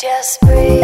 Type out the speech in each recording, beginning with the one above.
Just breathe.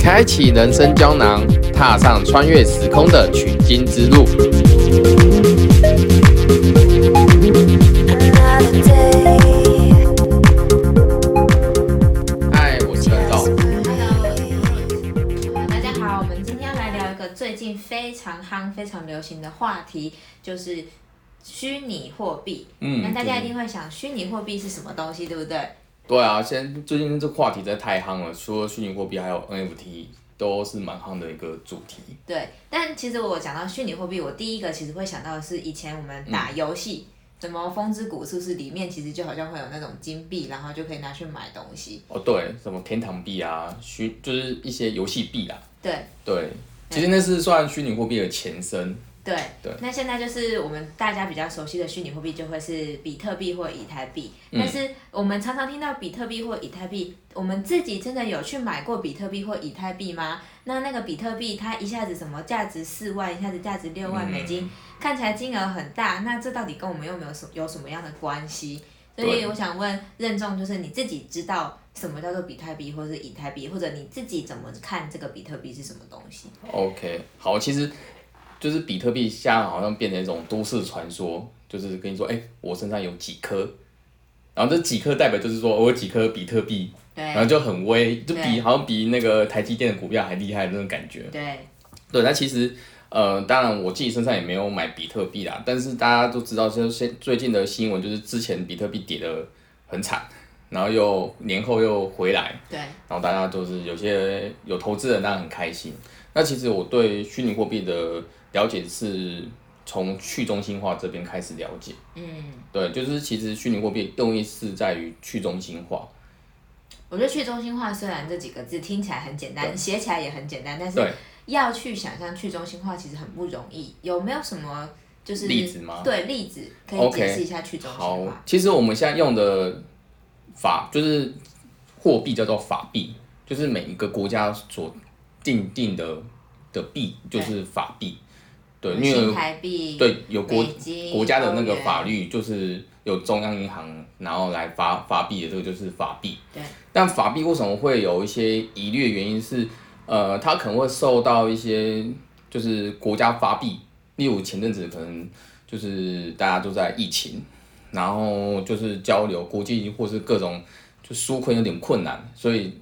开启人生胶囊，踏上穿越时空的取经之路。嗨，我是任道。Hello，大家好，我们今天要来聊一个最近非常夯、非常流行的话题，就是虚拟货币。嗯那大家一定会想，虚拟货币是什么东西，对不对？对啊，现在最近这话题真的太夯了，除了虚拟货币，还有 NFT，都是蛮夯的一个主题。对。但其实我讲到虚拟货币，我第一个其实会想到的是以前我们打游戏，什么风之谷是不是里面其实就好像会有那种金币，然后就可以拿去买东西。哦，对，什么天堂币啊，虚就是一些游戏币啦。对对，其实那是算虚拟货币的前身。对对那现在就是我们大家比较熟悉的虚拟货币，就会是比特币或以太币。嗯但是我们常常听到比特币或以太币，我们自己真的有去买过比特币或以太币吗？那那个比特币它一下子什么价值四万，一下子价值六万美金，看起来金额很大，那这到底跟我们又没有什有什么样的关系？所以我想问任重，就是你自己知道什么叫做比特币或是以太币，或者你自己怎么看这个比特币是什么东西？OK，好，其实就是比特币现在好像变成一种都市传说，就是跟你说，哎、我身上有几颗，然后这几颗代表就是说我有几颗比特币，对然后就很威，就比好像比那个台积电的股票还厉害的那种感觉。对对，那其实呃，当然我自己身上也没有买比特币啦，但是大家都知道，就是现最近的新闻就是之前比特币跌得很惨，然后又年后又回来，对然后大家都是有些有投资人当然很开心。那其实我对虚拟货币的了解是从去中心化这边开始了解，嗯。对，就是其实虚拟货币用意是在于去中心化，我觉得去中心化虽然这几个字听起来很简单，写起来也很简单，但是要去想象去中心化其实很不容易。有没有什么就是例子吗对，例子可以解释一下去中心好化。，其实我们现在用的法就是货币叫做法币，就是每一个国家所定定的的币就是法币。对，因为台币对有国国家的那个法律就是有中央银行，然后来发发币的这个就是法币。对。但法币为什么会有一些疑虑的原因是，呃，它可能会受到一些就是国家发币，例如前阵子可能就是大家都在疫情，然后就是交流国际或是各种就纾困有点困难，所以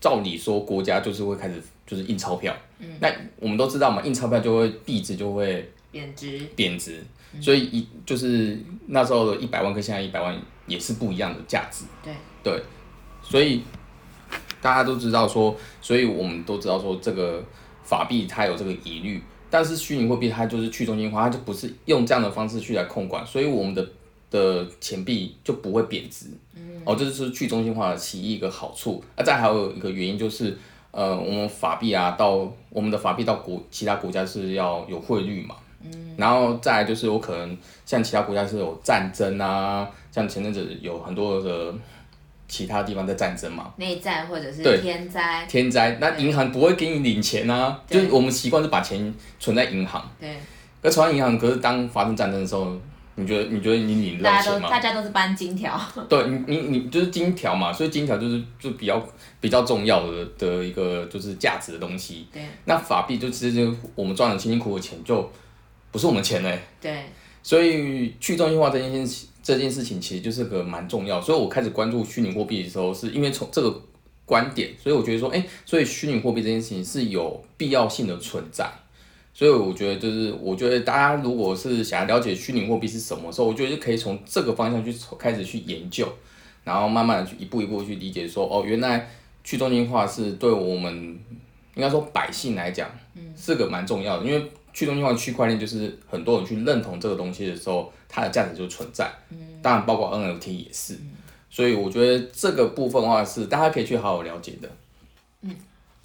照理说国家就是会开始就是印钞票。嗯。那我们都知道嘛，印钞票就会币值就会贬值，贬值，所以一就是那时候的一百万跟现在一百万也是不一样的价值。对对，所以大家都知道说，所以我们都知道说这个法币它有这个疑虑，但是虚拟货币它就是去中心化，它就不是用这样的方式去来控管，所以我们的的钱币就不会贬值。嗯哦，这就是去中心化的其一个好处。啊、再还有一个原因就是，呃，我们法币啊，到我们的法币到国其他国家是要有汇率嘛。嗯。然后再来就是我可能像其他国家是有战争啊，像前阵子有很多的其他地方在战争嘛，内战或者是天灾，天灾，那银行不会给你领钱啊，就是我们习惯是把钱存在银行，对，可存在银行，可是当发生战争的时候，你觉得你觉得你领得到大家钱吗？都大家都是搬金条，对你你你就是金条嘛，所以金条就是就比较比较重要的的一个就是价值的东西。对那法币就其实就我们赚的辛辛苦苦的钱就不是我们钱嘞，对所以去中心化这件事情这件事情其实就是个蛮重要。所以我开始关注虚拟货币的时候，是因为从这个观点，所以我觉得说，哎、所以虚拟货币这件事情是有必要性的存在。所以我觉得就是，我觉得大家如果是想要了解虚拟货币是什么时候，我觉得就可以从这个方向去开始去研究，然后慢慢的去一步一步去理解说，哦，原来去中心化是对我们应该说百姓来讲，是个蛮重要的，因为去中心化区块链就是很多人去认同这个东西的时候，它的价值就存在，当然包括 NFT 也是，所以我觉得这个部分的话是大家可以去好好了解的。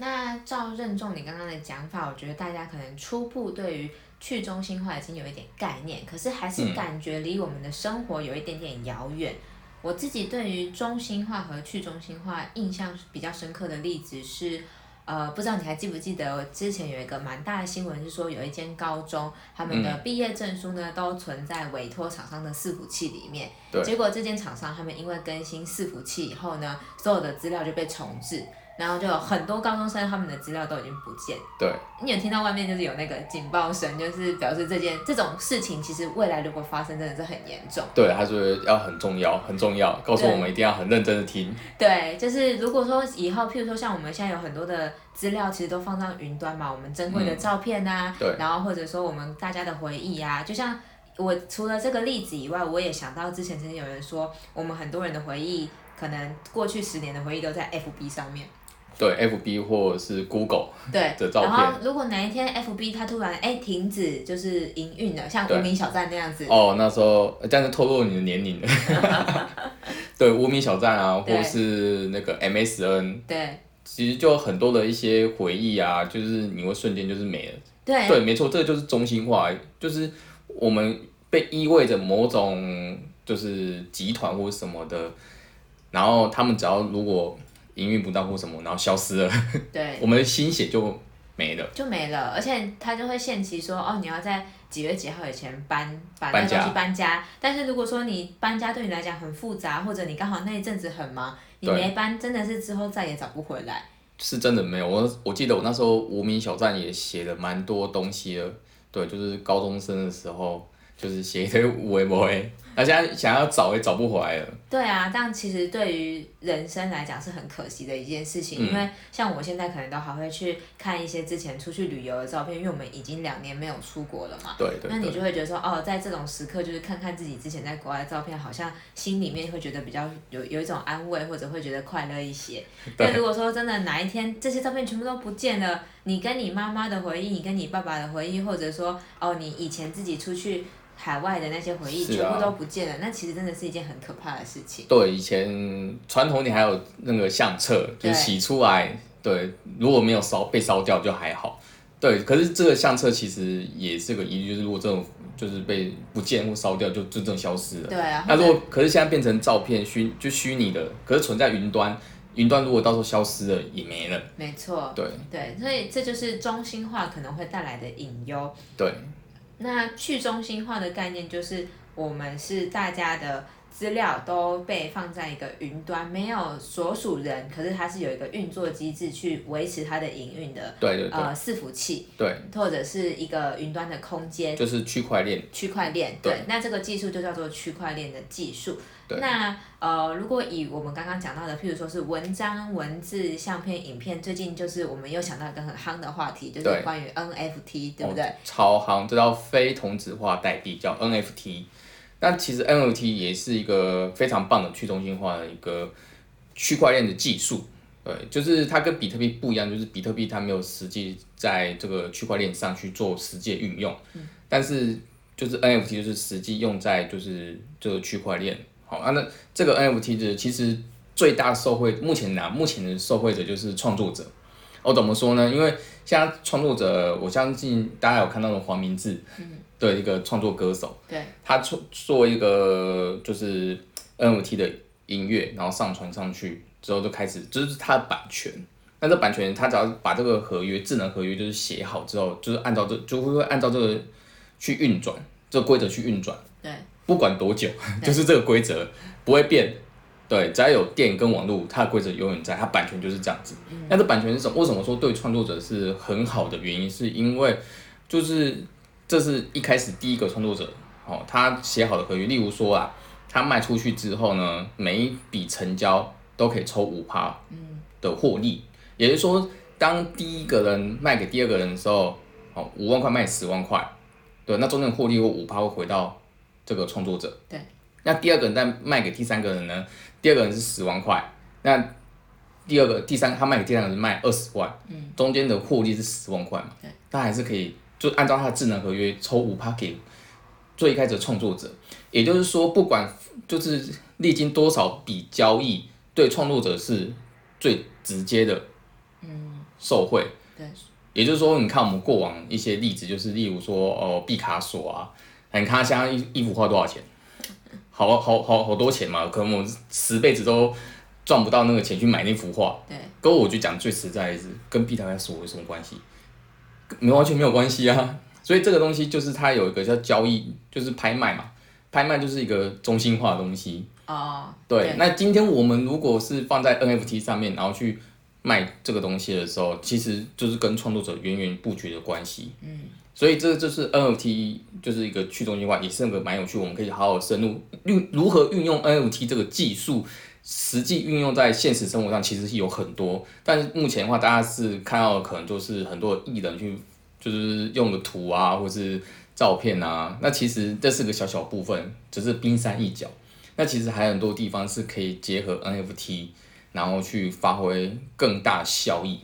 那照任重你刚刚的讲法，我觉得大家可能初步对于去中心化已经有一点概念，可是还是感觉离我们的生活有一点点遥远。我自己对于中心化和去中心化印象比较深刻的例子是，呃，不知道你还记不记得，之前有一个蛮大的新闻是说，有一间高中他们的嗯毕业证书呢都存在委托厂商的伺服器里面，结果这间厂商他们因为更新伺服器以后呢，所有的资料就被重置。然后就有很多高中生，他们的资料都已经不见。对，你有听到外面就是有那个警报声，就是表示这件这种事情，其实未来如果发生，真的是很严重。对，他说要很重要，很重要，告诉我们一定要很认真的听。对，就是如果说以后，譬如说像我们现在有很多的资料，其实都放到云端嘛，我们珍贵的嗯照片啊，对然后或者说我们大家的回忆啊，就像我除了这个例子以外，我也想到之前曾经有人说，我们很多人的回忆，可能过去十年的回忆都在 FB 上面。对，FB 或者是 Google 对的，照然片后如果哪一天 FB 它突然哎停止就是营运了，像无名小站那样子，哦，那时候这样就透露你的年龄了。对，无名小站啊，或对是那个 MSN，对。其实就很多的一些回忆啊，就是你会瞬间就是没了。对。对，没错，这个就是中心化，就是我们被意味着某种就是集团或者什么的，然后他们只要如果营运不到或什么，然后消失了，对 我们的心血就没了。就没了，而且他就会限期说，哦，你要在几月几号以前搬把那搬家个东西搬家。但是如果说你搬家对你来讲很复杂，或者你刚好那一阵子很忙，你没搬，真的是之后再也找不回来。是真的没有，我我记得我那时候无名小站也写了蛮多东西的，对，就是高中生的时候，就是写一堆无为不为，那现在想要找也找不回来了。对啊，这样其实对于人生来讲是很可惜的一件事情，嗯因为像我现在可能都还会去看一些之前出去旅游的照片，因为我们已经两年没有出国了嘛。对对对，那你就会觉得说，哦，在这种时刻，就是看看自己之前在国外的照片，好像心里面会觉得比较有有一种安慰，或者会觉得快乐一些。对那如果说真的哪一天这些照片全部都不见了，你跟你妈妈的回忆，你跟你爸爸的回忆，或者说哦，你以前自己出去海外的那些回忆，全部都不见了，那其实真的是一件很可怕的事情。对，以前传统你还有那个相册，就是洗出来，对，如果没有烧被烧掉就还好。对，可是这个相册其实也是个疑虑，就是如果这种就是被不见或烧掉，就就真正消失了。对啊，那如果可是现在变成照片虚就虚拟的，可是存在云端，云端如果到时候消失了也没了。没错，对对，所以这就是中心化可能会带来的隐忧。对那去中心化的概念就是，我们是大家的资料都被放在一个云端，没有所属人，可是它是有一个运作机制去维持它的营运的，对对对呃，伺服器对，或者是一个云端的空间。就是区块链。区块链，对对，那这个技术就叫做区块链的技术。对那呃，如果以我们刚刚讲到的，譬如说是文章、文字、相片、影片，最近就是我们又想到一个很夯的话题，就是对关于 NFT，对不对？哦超夯，这叫非同质化代币，叫 NFT。那其实 NFT 也是一个非常棒的去中心化的一个区块链的技术。对，就是它跟比特币不一样，就是比特币它没有实际在这个区块链上去做实际的运用，但是就是 NFT 就是实际用在就是这个区块链。好，啊，那这个 NFT 的其实最大受惠，目前拿目前的受惠者就是创作者。我怎么说呢？因为现在创作者，我相信大家有看到的黄明志，的一个创作歌手，对他做做一个就是 NFT 的音乐，然后上传上去之后就开始，这、就是他的版权。那这版权，他只要把这个合约智能合约就是写好之后，就是按照这就会按照这个去运转，这个规则去运转，对不管多久，就是这个规则不会变。对，只要有电跟网络，它的规则永远在，它版权就是这样子。那这版权是什么？为什么说对创作者是很好的原因？是因为就是这是一开始第一个创作者哦，他写好的合约，例如说啊，他卖出去之后呢，每一笔成交都可以抽五趴的获利，也就是说，当第一个人卖给第二个人的时候，哦，五万块卖十万块，对，那中间的获利或五趴会回到这个创作者。对。那第二个人再卖给第三个人呢？第二个人是十万块，那第二个、第三他卖给第三个人卖二十万，嗯，中间的获利是十万块嘛，对，他还是可以就按照他的智能合约抽五趴给最一开始的创作者，也就是说，不管就是历经多少笔交易，对创作者是最直接的，嗯，受贿。对，也就是说，你看我们过往一些例子，就是例如说，哦，毕卡索啊，你看他现在一一幅画多少钱？好好好好多钱嘛，可能我们十辈子都赚不到那个钱去买那幅画。对，跟我就讲最实在的是，跟毕卡索有什么关系？没完全没有关系啊。所以这个东西就是它有一个叫交易，就是拍卖嘛。拍卖就是一个中心化的东西。哦，对，那今天我们如果是放在 NFT 上面，然后去卖这个东西的时候，其实就是跟创作者源源不绝的关系。嗯，所以这个就是 NFT 就是一个去中心化，也是那个蛮有趣，我们可以好好深入运如何运用 NFT 这个技术，实际运用在现实生活上，其实是有很多。但是目前的话，大家是看到的可能就是很多艺人去就是用的图啊，或是照片啊，那其实这是个小小部分，只是冰山一角。那其实还有很多地方是可以结合 NFT，然后去发挥更大效益。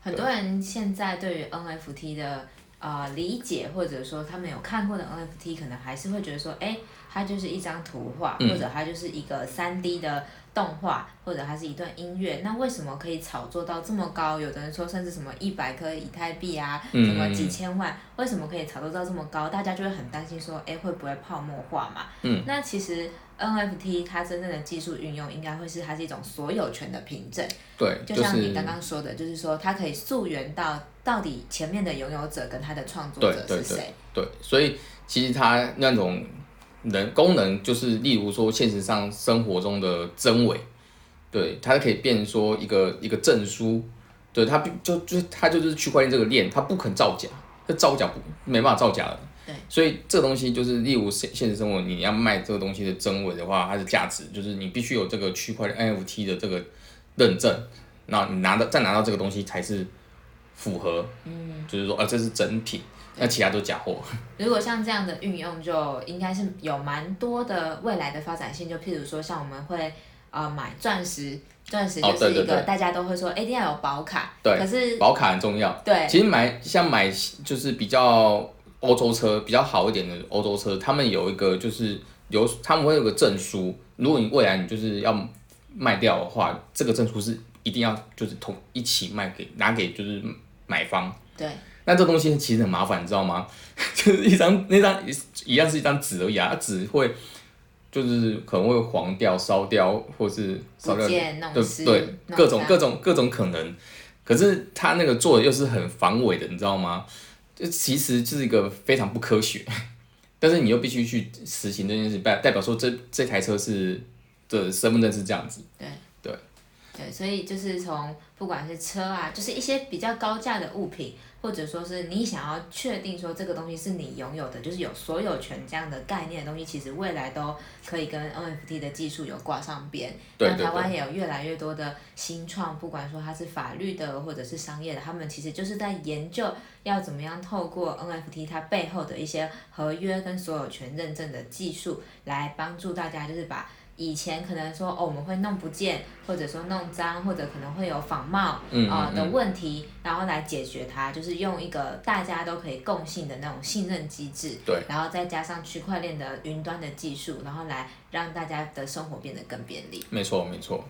很多人现在对于 NFT 的呃理解，或者说他们有看过的 NFT，可能还是会觉得说，哎，它就是一张图画，嗯或者它就是一个三 D 的动画，或者它是一段音乐。那为什么可以炒作到这么高？有的人说甚至什么一百颗以太币啊，嗯什么几千万，为什么可以炒作到这么高？大家就会很担心说，哎，会不会泡沫化嘛？嗯，那其实 NFT 它真正的技术运用，应该会是它是一种所有权的凭证。对，就像你刚刚说的，就是说它可以溯源到到底前面的拥有者跟它的创作者是谁。对，所以其实它那种人功能，就是例如说现实上生活中的真伪，对，它可以变说一个一个证书，对，它必就就它就是区块链这个链，它不肯造假，它造假不没办法造假了。对，所以这个东西就是，例如现现实生活，你要卖这个东西的真伪的话，它的价值就是你必须有这个区块链 NFT 的这个认证，那你拿到再拿到这个东西才是符合，嗯，就是说，啊，这是真品，那其他都假货。如果像这样的运用，就应该是有蛮多的未来的发展性。就譬如说，像我们会呃买钻石，钻石就是一个大家都会说，哎一定要有保卡。对可是保卡很重要。对其实买像买就是比较欧洲车比较好一点的欧洲车，他们有一个就是有他们会有个证书，如果你未来你就是要卖掉的话，这个证书是一定要就是同一起卖给拿给就是买方。对那这东西其实很麻烦，你知道吗？就是一张那张一样是一张纸而已啊，它纸会就是可能会黄掉、烧掉，或是烧掉，对对，各种各种各种可能。可是他那个做的又是很防伪的，你知道吗？这其实是一个非常不科学，但是你又必须去实行这件事，代代表说这这台车是的身份证是这样子。对，所以就是从不管是车啊，就是一些比较高价的物品，或者说是你想要确定说这个东西是你拥有的，就是有所有权这样的概念的东西，其实未来都可以跟 NFT 的技术有挂上边。对对那台湾也有越来越多的新创，不管说它是法律的或者是商业的，他们其实就是在研究要怎么样透过 NFT 它背后的一些合约跟所有权认证的技术，来帮助大家就是把。以前可能说哦，我们会弄不见，或者说弄脏，或者可能会有仿冒嗯啊、呃的问题，然后来解决它，就是用一个大家都可以共性的那种信任机制，对，然后再加上区块链的云端的技术，然后来让大家的生活变得更便利。没错没错。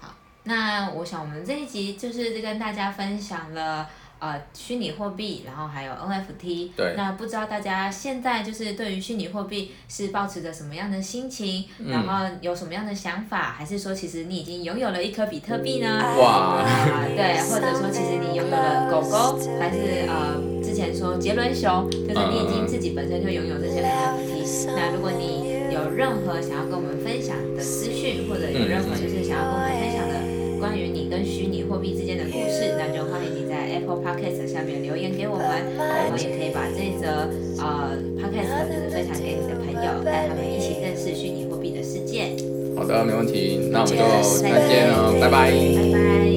好那我想我们这一集就是跟大家分享了呃虚拟货币，然后还有 NFT。对那不知道大家现在就是对于虚拟货币是抱持着什么样的心情，嗯然后有什么样的想法，还是说其实你已经拥有了一颗比特币呢？哇啊，对，或者说其实你拥有了狗狗，还是呃之前说杰伦熊，就是你已经自己本身就拥有这些 NFT。那如果你有任何想要跟我们分享的资讯，或者有任何就是想要跟我们分享的关于你跟虚拟货币之间的故事，那就欢迎 Apple Podcast 下面留言给我们，我们也可以把这则呃 Podcast 就是分享给你的朋友，带他们一起认识虚拟货币的世界。好的，没问题，那我们就再见了，拜拜。拜拜。